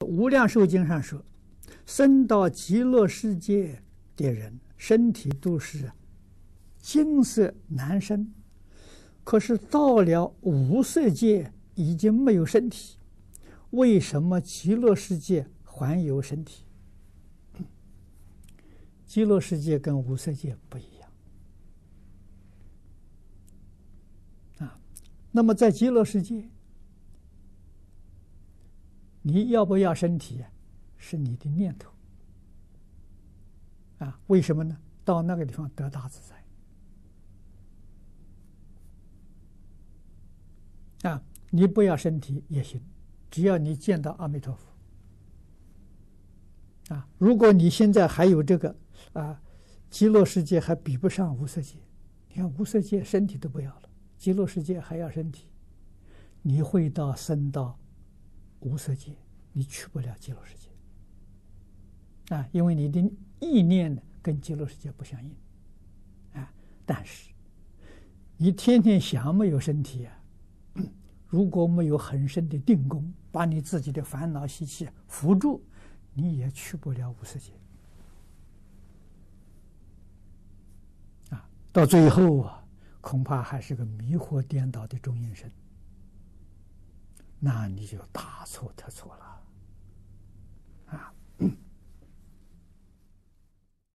《无量寿经》上说：“生到极乐世界的人，身体都是金色男身，可是到了无色界已经没有身体。为什么极乐世界还有身体？极乐世界跟无色界不一样啊。那么在极乐世界。”你要不要身体？是你的念头啊？为什么呢？到那个地方得大自在啊！你不要身体也行，只要你见到阿弥陀佛啊！如果你现在还有这个啊，极乐世界还比不上无色界。你看无色界身体都不要了，极乐世界还要身体，你会到生到。无色界，你去不了极乐世界啊，因为你的意念呢跟极乐世界不相应啊。但是你天天想没有身体啊，如果没有很深的定功，把你自己的烦恼习气扶住，你也去不了无色界啊。到最后啊，恐怕还是个迷惑颠倒的中阴身。那你就大错特错了，啊！